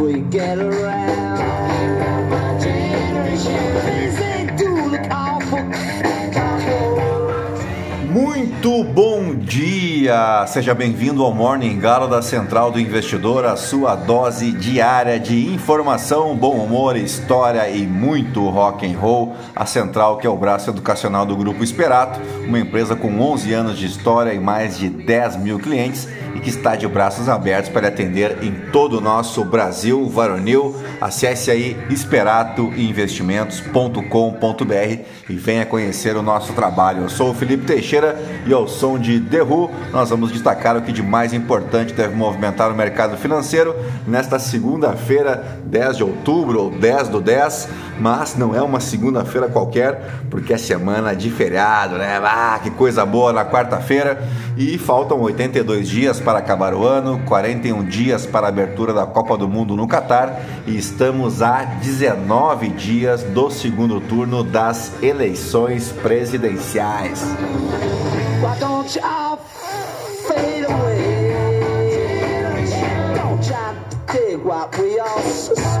we get around. Muito bom dia! Seja bem-vindo ao Morning Galo da Central do Investidor, a sua dose diária de informação, bom humor, história e muito rock and roll. A Central, que é o braço educacional do Grupo Esperato, uma empresa com 11 anos de história e mais de 10 mil clientes e que está de braços abertos para atender em todo o nosso Brasil varonil. Acesse aí esperatoinvestimentos.com.br e venha conhecer o nosso trabalho. Eu sou o Felipe Teixeira e ao som de Who, nós vamos destacar o que de mais importante deve movimentar o mercado financeiro nesta segunda-feira, 10 de outubro ou 10 do 10, mas não é uma segunda-feira qualquer, porque é semana de feriado, né? Ah, que coisa boa na quarta-feira e faltam 82 dias para acabar o ano, 41 dias para a abertura da Copa do Mundo no Catar e estamos a 19 dias do segundo turno das eleições presidenciais. Why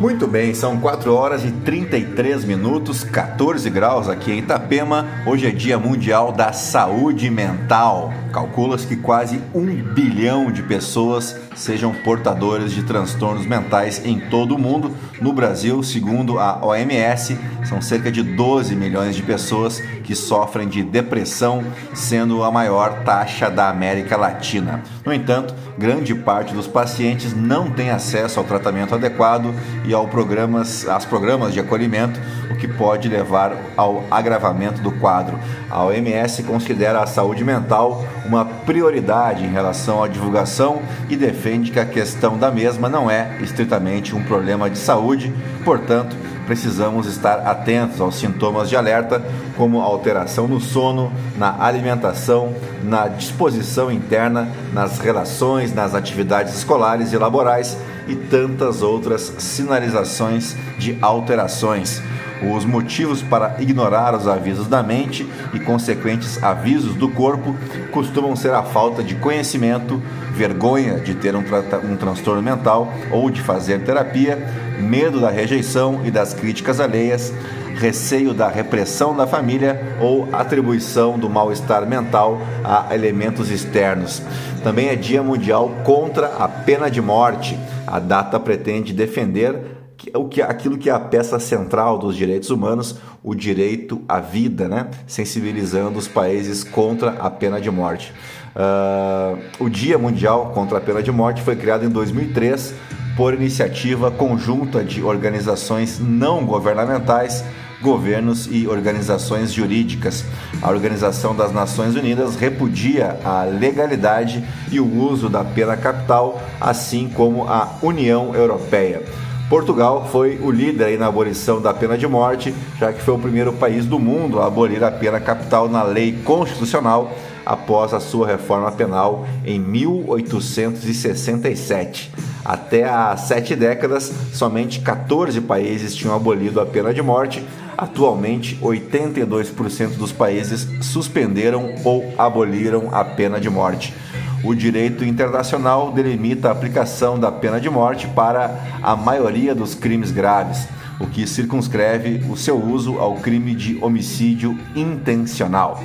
Muito bem, são 4 horas e 33 minutos, 14 graus aqui em Itapema. Hoje é Dia Mundial da Saúde Mental. Calcula-se que quase um bilhão de pessoas sejam portadores de transtornos mentais em todo o mundo. No Brasil, segundo a OMS, são cerca de 12 milhões de pessoas que sofrem de depressão, sendo a maior taxa da América Latina. No entanto, grande parte dos pacientes não tem acesso ao tratamento adequado e ao programas, aos programas de acolhimento, o que pode levar ao agravamento do quadro. A OMS considera a saúde mental uma prioridade em relação à divulgação e defende que a questão da mesma não é estritamente um problema de saúde, portanto, precisamos estar atentos aos sintomas de alerta, como alteração no sono, na alimentação, na disposição interna, nas relações, nas atividades escolares e laborais e tantas outras sinalizações de alterações. Os motivos para ignorar os avisos da mente e consequentes avisos do corpo costumam ser a falta de conhecimento, vergonha de ter um, um transtorno mental ou de fazer terapia, medo da rejeição e das críticas alheias, receio da repressão da família ou atribuição do mal-estar mental a elementos externos. Também é Dia Mundial contra a pena de morte. A data pretende defender o que, aquilo que é a peça central dos direitos humanos, o direito à vida, né? sensibilizando os países contra a pena de morte. Ah, o Dia Mundial contra a Pena de Morte foi criado em 2003 por iniciativa conjunta de organizações não governamentais, governos e organizações jurídicas. A Organização das Nações Unidas repudia a legalidade e o uso da pena capital, assim como a União Europeia. Portugal foi o líder na abolição da pena de morte, já que foi o primeiro país do mundo a abolir a pena capital na lei constitucional após a sua reforma penal em 1867. Até há sete décadas, somente 14 países tinham abolido a pena de morte. Atualmente, 82% dos países suspenderam ou aboliram a pena de morte. O direito internacional delimita a aplicação da pena de morte para a maioria dos crimes graves, o que circunscreve o seu uso ao crime de homicídio intencional.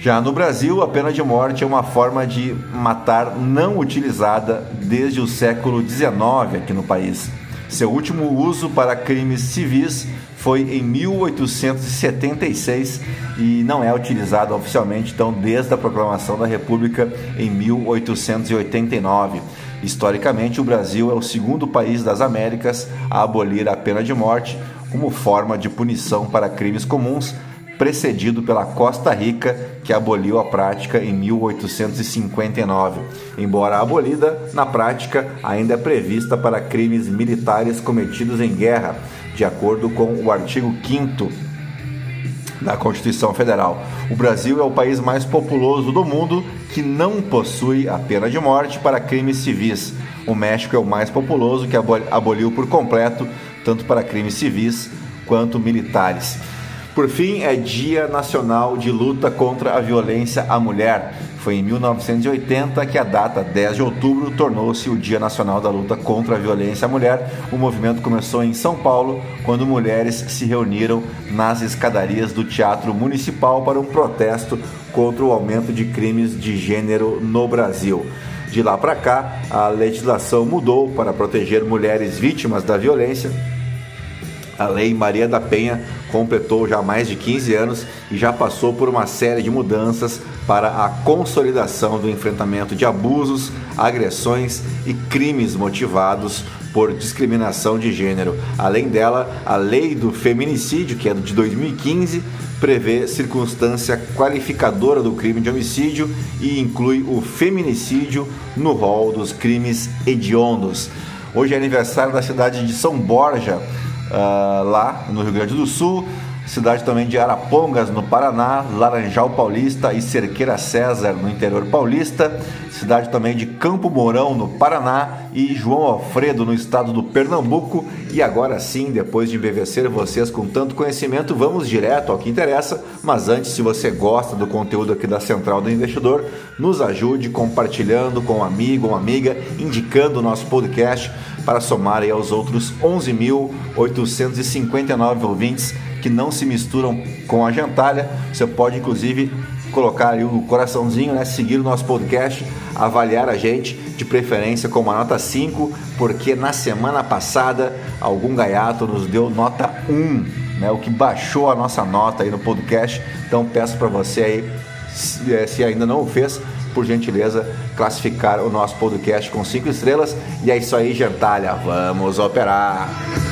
Já no Brasil, a pena de morte é uma forma de matar não utilizada desde o século XIX aqui no país. Seu último uso para crimes civis foi em 1876 e não é utilizado oficialmente então desde a proclamação da República em 1889. Historicamente, o Brasil é o segundo país das Américas a abolir a pena de morte como forma de punição para crimes comuns precedido pela Costa Rica, que aboliu a prática em 1859. Embora abolida, na prática ainda é prevista para crimes militares cometidos em guerra, de acordo com o artigo 5 na Constituição Federal. O Brasil é o país mais populoso do mundo que não possui a pena de morte para crimes civis. O México é o mais populoso que aboliu por completo, tanto para crimes civis quanto militares. Por fim, é Dia Nacional de Luta contra a Violência à Mulher. Foi em 1980 que a data 10 de outubro tornou-se o Dia Nacional da Luta contra a Violência à Mulher. O movimento começou em São Paulo, quando mulheres se reuniram nas escadarias do Teatro Municipal para um protesto contra o aumento de crimes de gênero no Brasil. De lá para cá, a legislação mudou para proteger mulheres vítimas da violência a Lei Maria da Penha completou já mais de 15 anos e já passou por uma série de mudanças para a consolidação do enfrentamento de abusos, agressões e crimes motivados por discriminação de gênero. Além dela, a Lei do Feminicídio, que é de 2015, prevê circunstância qualificadora do crime de homicídio e inclui o feminicídio no rol dos crimes hediondos. Hoje é aniversário da cidade de São Borja, uh, lá no Rio Grande do Sul, cidade também de Arapongas, no Paraná, Laranjal Paulista e Cerqueira César, no interior paulista, cidade também de Campo Mourão, no Paraná e João Alfredo, no estado do Pernambuco. E agora sim, depois de embevecer vocês com tanto conhecimento, vamos direto ao que interessa. Mas antes, se você gosta do conteúdo aqui da Central do Investidor, nos ajude compartilhando com um amigo ou amiga, indicando o nosso podcast para somar aos outros 11.859 ouvintes que não se misturam com a gentalha. Você pode inclusive colocar o coraçãozinho, né? Seguir o nosso podcast, avaliar a gente, de preferência com uma nota 5, porque na semana passada algum gaiato nos deu nota 1, né? O que baixou a nossa nota aí no podcast. Então peço para você aí, se, eh, se ainda não o fez, por gentileza, classificar o nosso podcast com 5 estrelas. E é isso aí, gentalha. Vamos operar!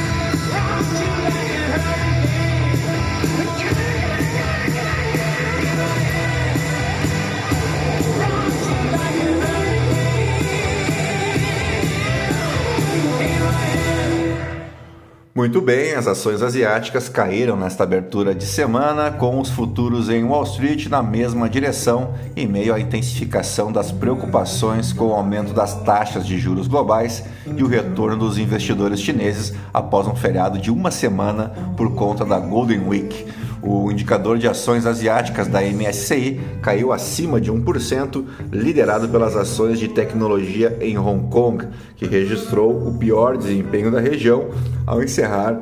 Muito bem, as ações asiáticas caíram nesta abertura de semana, com os futuros em Wall Street na mesma direção, em meio à intensificação das preocupações com o aumento das taxas de juros globais e o retorno dos investidores chineses após um feriado de uma semana por conta da Golden Week. O indicador de ações asiáticas da MSCI caiu acima de 1%, liderado pelas ações de tecnologia em Hong Kong, que registrou o pior desempenho da região ao encerrar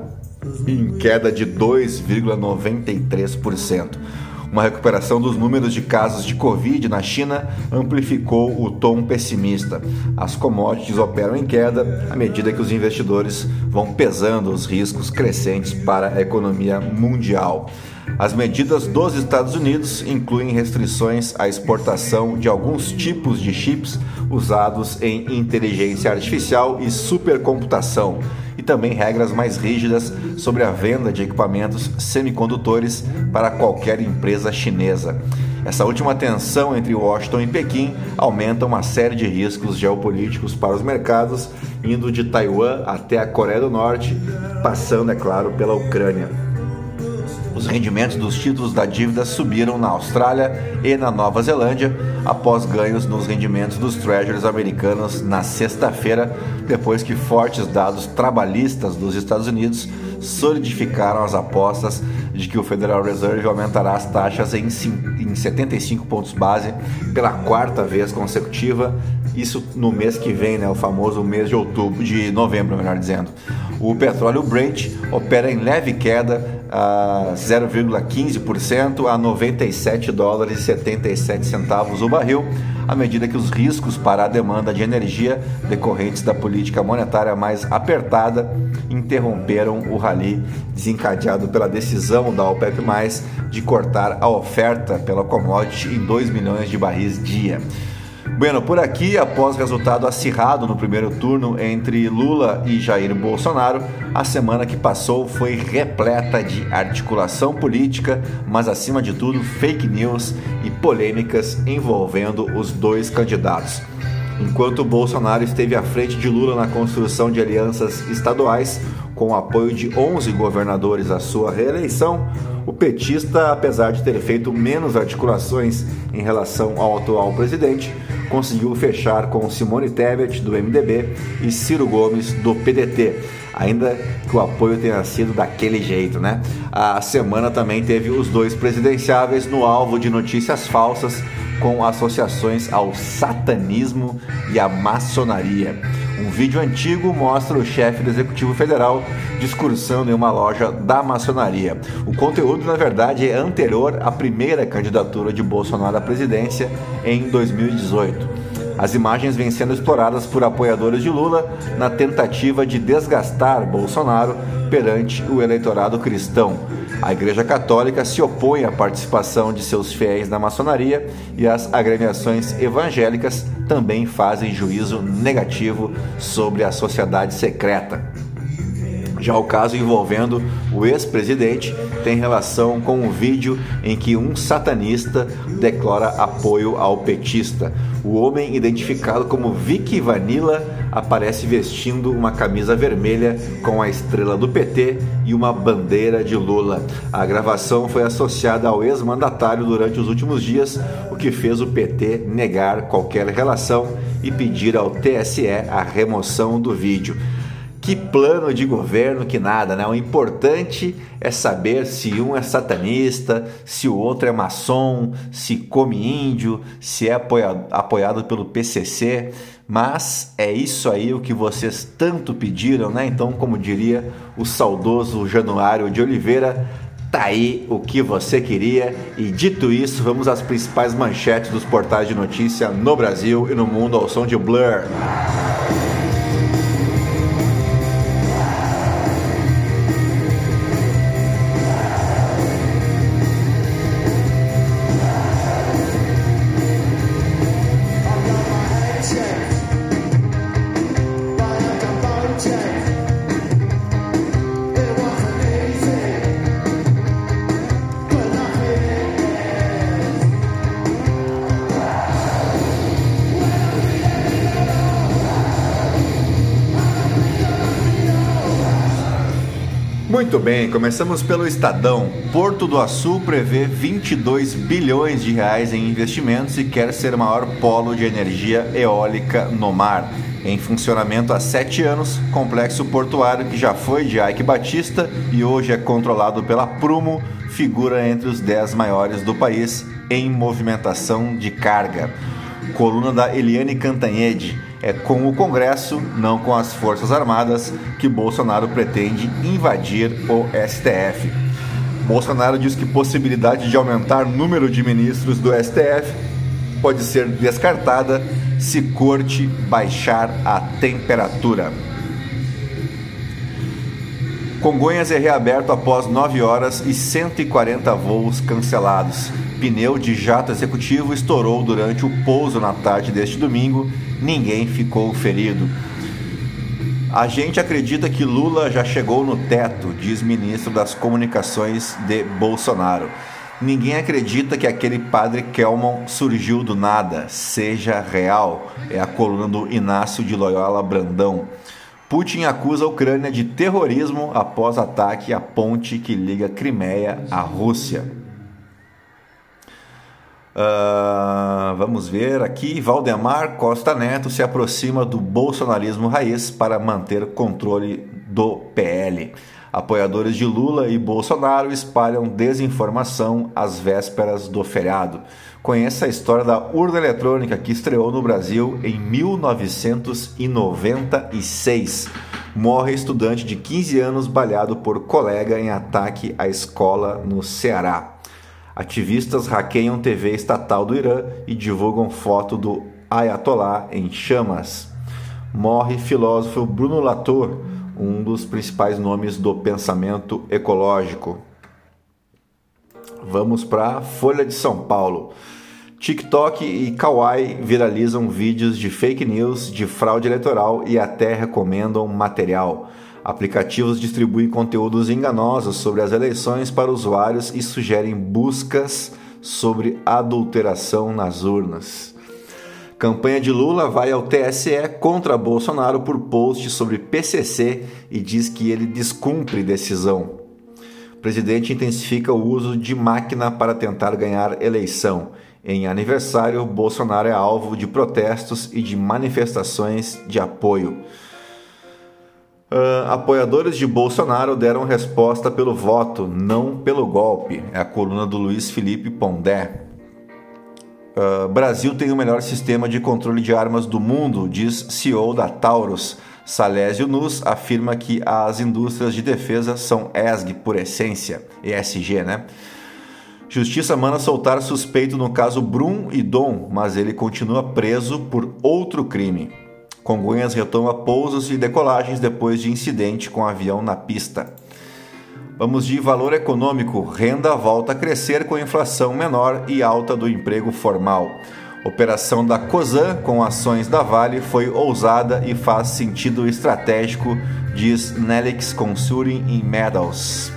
em queda de 2,93%. Uma recuperação dos números de casos de Covid na China amplificou o tom pessimista. As commodities operam em queda à medida que os investidores vão pesando os riscos crescentes para a economia mundial. As medidas dos Estados Unidos incluem restrições à exportação de alguns tipos de chips usados em inteligência artificial e supercomputação, também regras mais rígidas sobre a venda de equipamentos semicondutores para qualquer empresa chinesa. Essa última tensão entre Washington e Pequim aumenta uma série de riscos geopolíticos para os mercados, indo de Taiwan até a Coreia do Norte, passando, é claro, pela Ucrânia. Os rendimentos dos títulos da dívida subiram na Austrália e na Nova Zelândia após ganhos nos rendimentos dos treasuries americanos na sexta-feira, depois que fortes dados trabalhistas dos Estados Unidos solidificaram as apostas de que o Federal Reserve aumentará as taxas em 75 pontos base pela quarta vez consecutiva, isso no mês que vem, né, o famoso mês de outubro, de novembro, melhor dizendo. O petróleo Brent opera em leve queda a 0,15% a 97 dólares e 77 centavos o barril, à medida que os riscos para a demanda de energia decorrentes da política monetária mais apertada interromperam o rally desencadeado pela decisão da OPEP+ de cortar a oferta pela commodity em 2 milhões de barris dia. Bueno, por aqui, após resultado acirrado no primeiro turno entre Lula e Jair Bolsonaro, a semana que passou foi repleta de articulação política, mas acima de tudo fake news e polêmicas envolvendo os dois candidatos. Enquanto Bolsonaro esteve à frente de Lula na construção de alianças estaduais, com o apoio de 11 governadores à sua reeleição, o petista, apesar de ter feito menos articulações em relação ao atual presidente, conseguiu fechar com Simone Tebet, do MDB, e Ciro Gomes, do PDT. Ainda que o apoio tenha sido daquele jeito, né? A semana também teve os dois presidenciáveis no alvo de notícias falsas com associações ao satanismo e à maçonaria. Um vídeo antigo mostra o chefe do Executivo Federal discursando em uma loja da maçonaria. O conteúdo, na verdade, é anterior à primeira candidatura de Bolsonaro à presidência em 2018. As imagens vêm sendo exploradas por apoiadores de Lula na tentativa de desgastar Bolsonaro perante o eleitorado cristão. A Igreja Católica se opõe à participação de seus fiéis na maçonaria e as agremiações evangélicas também fazem juízo negativo sobre a sociedade secreta. Já o caso envolvendo o ex-presidente tem relação com um vídeo em que um satanista declara apoio ao petista. O homem, identificado como Vicky Vanilla, aparece vestindo uma camisa vermelha com a estrela do PT e uma bandeira de Lula. A gravação foi associada ao ex-mandatário durante os últimos dias, o que fez o PT negar qualquer relação e pedir ao TSE a remoção do vídeo. Que plano de governo que nada, né? O importante é saber se um é satanista, se o outro é maçom, se come índio, se é apoiado, apoiado pelo PCC. Mas é isso aí o que vocês tanto pediram, né? Então, como diria o saudoso Januário de Oliveira, tá aí o que você queria. E dito isso, vamos às principais manchetes dos portais de notícia no Brasil e no mundo ao som de Blur. Muito bem, começamos pelo Estadão. Porto do Açu prevê 22 bilhões de reais em investimentos e quer ser o maior polo de energia eólica no mar. Em funcionamento há sete anos, complexo portuário que já foi de Ike Batista e hoje é controlado pela Prumo, figura entre os dez maiores do país em movimentação de carga. Coluna da Eliane Cantanhede é com o Congresso, não com as Forças Armadas, que Bolsonaro pretende invadir o STF. Bolsonaro diz que possibilidade de aumentar número de ministros do STF pode ser descartada se corte baixar a temperatura. Congonhas é reaberto após 9 horas e 140 voos cancelados. Pneu de jato executivo estourou durante o pouso na tarde deste domingo ninguém ficou ferido. A gente acredita que Lula já chegou no teto, diz ministro das Comunicações de Bolsonaro. Ninguém acredita que aquele padre Kelmon surgiu do nada, seja real. É a coluna do Inácio de Loyola Brandão. Putin acusa a Ucrânia de terrorismo após ataque à ponte que liga Crimeia à Rússia. Uh, vamos ver aqui. Valdemar Costa Neto se aproxima do bolsonarismo raiz para manter controle do PL. Apoiadores de Lula e Bolsonaro espalham desinformação às vésperas do feriado. Conheça a história da urna eletrônica que estreou no Brasil em 1996. Morre estudante de 15 anos balhado por colega em ataque à escola no Ceará. Ativistas hackeiam TV estatal do Irã e divulgam foto do Ayatollah em chamas. Morre filósofo Bruno Latour, um dos principais nomes do pensamento ecológico. Vamos para Folha de São Paulo. TikTok e Kawaii viralizam vídeos de fake news, de fraude eleitoral e até recomendam material. Aplicativos distribuem conteúdos enganosos sobre as eleições para usuários e sugerem buscas sobre adulteração nas urnas. Campanha de Lula vai ao TSE contra Bolsonaro por post sobre PCC e diz que ele descumpre decisão. O presidente intensifica o uso de máquina para tentar ganhar eleição. Em aniversário, Bolsonaro é alvo de protestos e de manifestações de apoio. Uh, apoiadores de Bolsonaro deram resposta pelo voto, não pelo golpe. É a coluna do Luiz Felipe Pondé. Uh, Brasil tem o melhor sistema de controle de armas do mundo, diz CEO da Taurus. Salésio Nus afirma que as indústrias de defesa são ESG por essência, ESG, né? Justiça manda soltar suspeito no caso Brum e Dom, mas ele continua preso por outro crime. Congonhas retoma pousos e decolagens depois de incidente com avião na pista. Vamos de valor econômico. Renda volta a crescer com inflação menor e alta do emprego formal. Operação da COSAN com ações da Vale foi ousada e faz sentido estratégico, diz Nelix Consulting em Medals.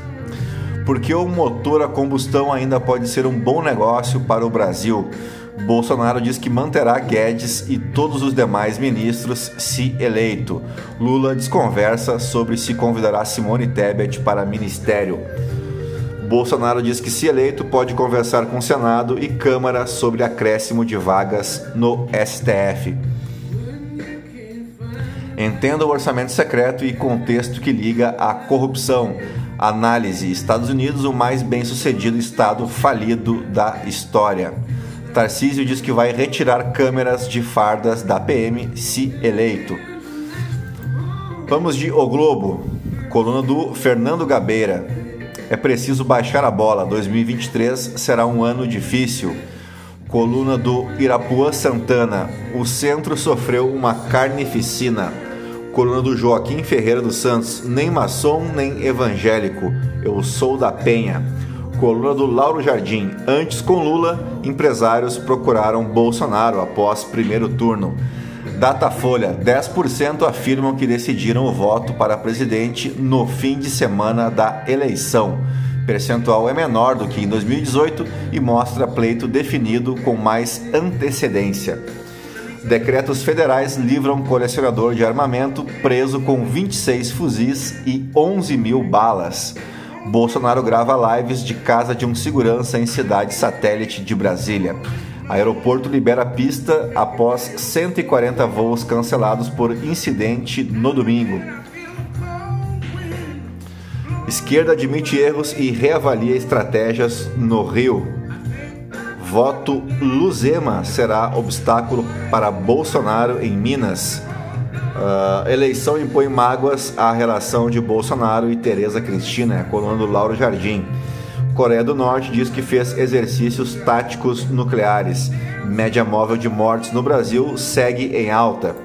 Porque o motor a combustão ainda pode ser um bom negócio para o Brasil. Bolsonaro diz que manterá Guedes e todos os demais ministros se eleito. Lula desconversa sobre se convidará Simone Tebet para ministério. Bolsonaro diz que, se eleito, pode conversar com Senado e Câmara sobre acréscimo de vagas no STF. Entenda o orçamento secreto e contexto que liga à corrupção. Análise: Estados Unidos, o mais bem-sucedido estado falido da história. Tarcísio diz que vai retirar câmeras de fardas da PM se eleito. Vamos de O Globo, coluna do Fernando Gabeira. É preciso baixar a bola, 2023 será um ano difícil. Coluna do Irapuã Santana, o centro sofreu uma carnificina. Coluna do Joaquim Ferreira dos Santos, nem maçom nem evangélico, eu sou da Penha. Coluna do Lauro Jardim. Antes com Lula, empresários procuraram Bolsonaro após primeiro turno. Datafolha: 10% afirmam que decidiram o voto para presidente no fim de semana da eleição. Percentual é menor do que em 2018 e mostra pleito definido com mais antecedência. Decretos federais livram colecionador de armamento preso com 26 fuzis e 11 mil balas. Bolsonaro grava lives de casa de um segurança em cidade satélite de Brasília. Aeroporto libera pista após 140 voos cancelados por incidente no domingo. Esquerda admite erros e reavalia estratégias no Rio. Voto Luzema será obstáculo para Bolsonaro em Minas. Uh, eleição impõe mágoas à relação de Bolsonaro e Tereza Cristina, coluna Lauro Jardim. Coreia do Norte diz que fez exercícios táticos nucleares. Média móvel de mortes no Brasil segue em alta.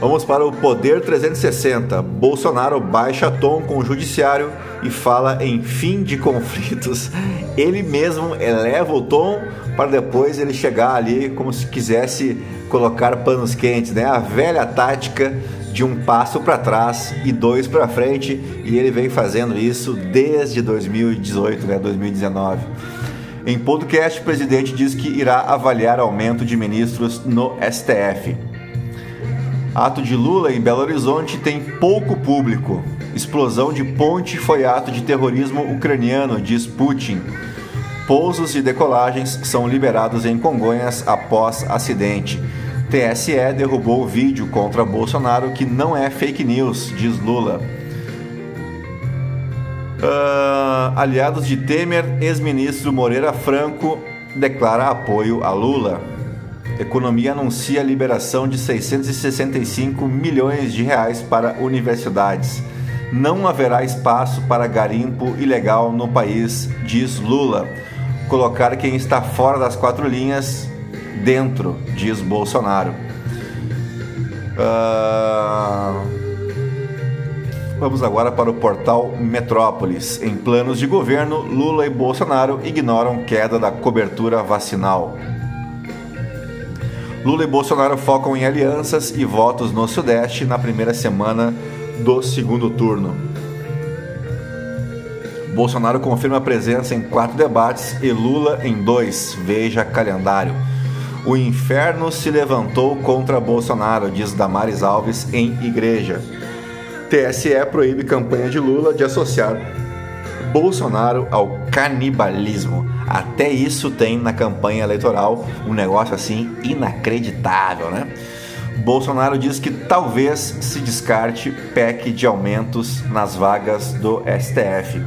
Vamos para o Poder 360. Bolsonaro baixa tom com o judiciário e fala em fim de conflitos. Ele mesmo eleva o tom para depois ele chegar ali como se quisesse colocar panos quentes, né? A velha tática de um passo para trás e dois para frente, e ele vem fazendo isso desde 2018, né, 2019. Em podcast, o presidente diz que irá avaliar aumento de ministros no STF. Ato de Lula em Belo Horizonte tem pouco público. Explosão de ponte foi ato de terrorismo ucraniano, diz Putin. Pousos e decolagens são liberados em Congonhas após acidente. TSE derrubou o vídeo contra Bolsonaro que não é fake news, diz Lula. Uh, aliados de Temer, ex-ministro Moreira Franco declara apoio a Lula. Economia anuncia a liberação de 665 milhões de reais para universidades. Não haverá espaço para garimpo ilegal no país, diz Lula colocar quem está fora das quatro linhas dentro, diz Bolsonaro. Uh... Vamos agora para o portal Metrópolis. Em planos de governo, Lula e Bolsonaro ignoram queda da cobertura vacinal. Lula e Bolsonaro focam em alianças e votos no Sudeste na primeira semana do segundo turno. Bolsonaro confirma presença em quatro debates e Lula em dois. Veja calendário. O inferno se levantou contra Bolsonaro, diz Damares Alves em igreja. TSE proíbe campanha de Lula de associar Bolsonaro ao canibalismo. Até isso tem na campanha eleitoral, um negócio assim inacreditável, né? Bolsonaro diz que talvez se descarte PEC de aumentos nas vagas do STF.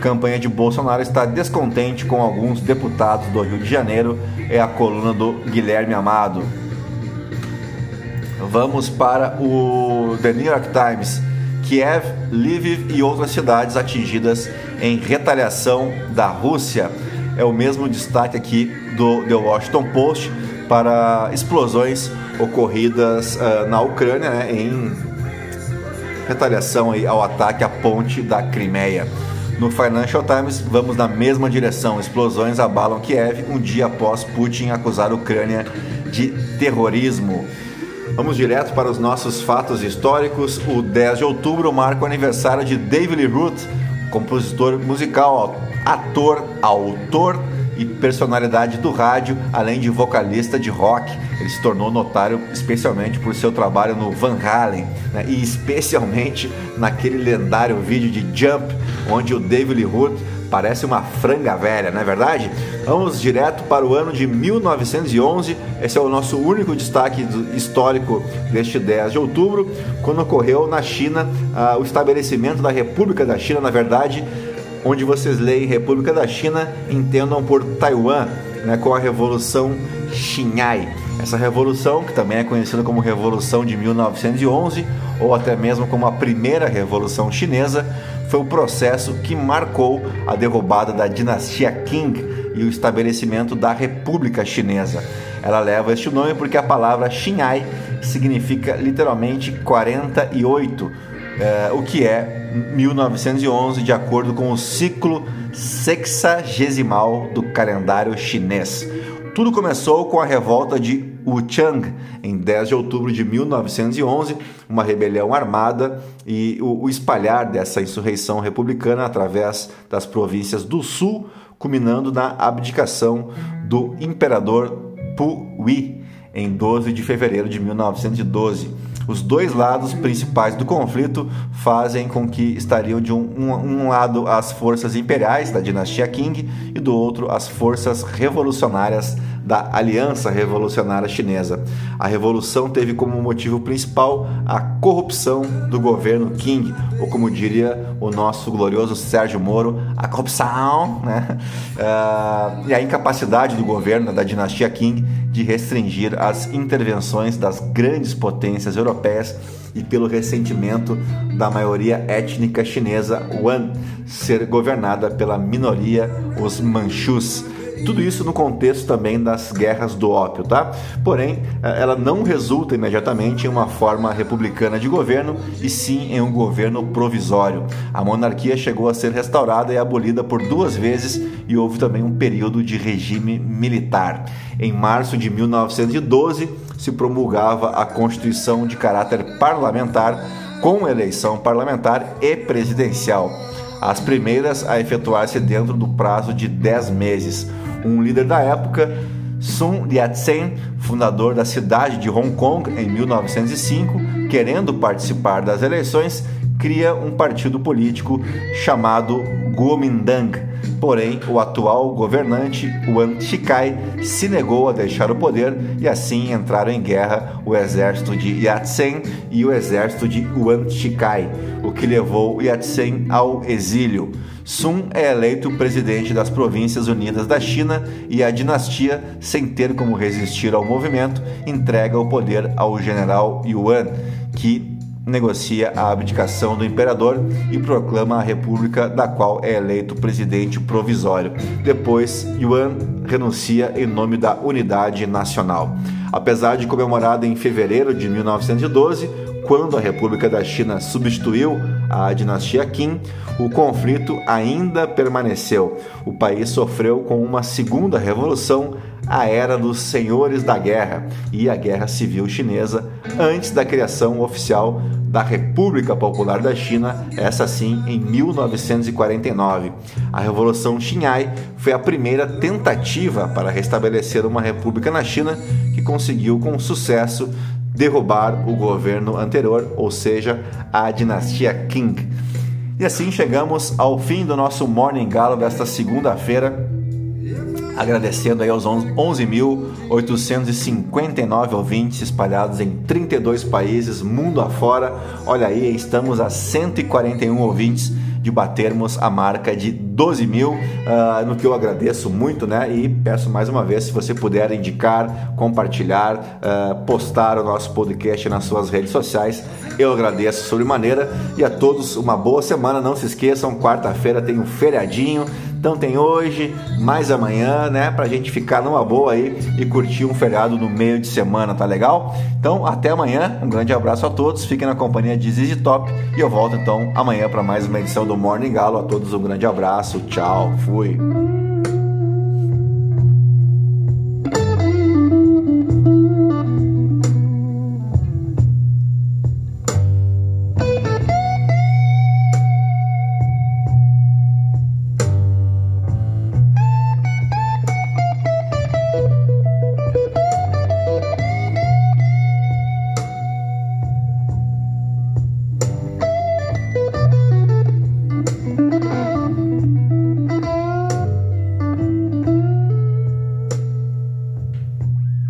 Campanha de Bolsonaro está descontente com alguns deputados do Rio de Janeiro. É a coluna do Guilherme Amado. Vamos para o The New York Times. Kiev, Lviv e outras cidades atingidas em retaliação da Rússia. É o mesmo destaque aqui do The Washington Post para explosões ocorridas uh, na Ucrânia né, em retaliação aí ao ataque à ponte da Crimeia. No Financial Times, vamos na mesma direção. Explosões abalam Kiev um dia após Putin acusar a Ucrânia de terrorismo. Vamos direto para os nossos fatos históricos. O 10 de outubro marca o aniversário de David Lee Roth, compositor musical, ator, autor e personalidade do rádio, além de vocalista de rock. Ele se tornou notário especialmente por seu trabalho no Van Halen né? e especialmente naquele lendário vídeo de Jump, onde o David Lee Roth parece uma franga velha, não é verdade? Vamos direto para o ano de 1911. Esse é o nosso único destaque histórico deste 10 de outubro, quando ocorreu na China uh, o estabelecimento da República da China, na verdade, onde vocês leem República da China, entendam por Taiwan, né, com a Revolução Xinhai. Essa revolução, que também é conhecida como Revolução de 1911, ou até mesmo como a Primeira Revolução Chinesa, foi o processo que marcou a derrubada da dinastia Qing e o estabelecimento da República Chinesa. Ela leva este nome porque a palavra Xinhai significa literalmente 48, eh, o que é 1911, de acordo com o ciclo sexagesimal do calendário chinês. Tudo começou com a revolta de Wuchang, em 10 de outubro de 1911, uma rebelião armada e o, espalhar dessa insurreição republicana através das províncias do sul, culminando na abdicação do imperador Puyi em 12 de fevereiro de 1912. Os dois lados principais do conflito fazem com que estariam de um, um, um, lado as forças imperiais da dinastia Qing e do outro as forças revolucionárias da Aliança Revolucionária Chinesa. A revolução teve como motivo principal a corrupção do governo Qing, ou como diria o nosso glorioso Sérgio Moro, a corrupção, né? Uh, e a incapacidade do governo da dinastia Qing de restringir as intervenções das grandes potências europeias e pelo ressentimento da maioria étnica chinesa Han ser governada pela minoria, os manchus. Tudo isso no contexto também das guerras do ópio, tá? Porém, eh, ela não resulta imediatamente em uma forma republicana de governo, e sim em um governo provisório. A monarquia chegou a ser restaurada e abolida por duas vezes e houve também um período de regime militar. Em março de 1912, se promulgava a Constituição de caráter parlamentar, com eleição parlamentar e presidencial as primeiras a efetuar-se dentro do prazo de 10 meses. Um líder da época, Sun Yat-sen, fundador da cidade de Hong Kong em 1905, querendo participar das eleições, cria um partido político chamado Kuomintang. Porém, o atual governante, Wan Shikai, se negou a deixar o poder e assim entraram em guerra o exército de Yat-sen e o exército de Wan Shikai, o que levou Yat-sen ao exílio. Sun é eleito presidente das Províncias Unidas da China e a dinastia, sem ter como resistir ao movimento, entrega o poder ao general Yuan, que negocia a abdicação do imperador e proclama a república da qual é eleito presidente provisório. Depois, Yuan renuncia em nome da unidade nacional. Apesar de comemorada em fevereiro de 1912, quando a República da China substituiu a dinastia Qin, o conflito ainda permaneceu. O país sofreu com uma segunda revolução, a era dos senhores da guerra e a guerra civil chinesa, antes da criação oficial da República Popular da China, essa sim em 1949. A Revolução Xinhai foi a primeira tentativa para restabelecer uma república na China que conseguiu com sucesso derrubar o governo anterior, ou seja, a dinastia Qing. E assim chegamos ao fim do nosso Morning Galo desta segunda-feira agradecendo aí aos 11.859 ouvintes espalhados em 32 países, mundo afora. Olha aí, estamos a 141 ouvintes de batermos a marca de 12 mil, uh, no que eu agradeço muito, né? E peço mais uma vez, se você puder indicar, compartilhar, uh, postar o nosso podcast nas suas redes sociais, eu agradeço sobremaneira e a todos uma boa semana. Não se esqueçam, quarta-feira tem um feriadinho. Então tem hoje, mais amanhã, né? Pra gente ficar numa boa aí e curtir um feriado no meio de semana, tá legal? Então até amanhã, um grande abraço a todos, fiquem na companhia de Zizi Top e eu volto então amanhã para mais uma edição do Morning Galo. A todos um grande abraço, tchau, fui.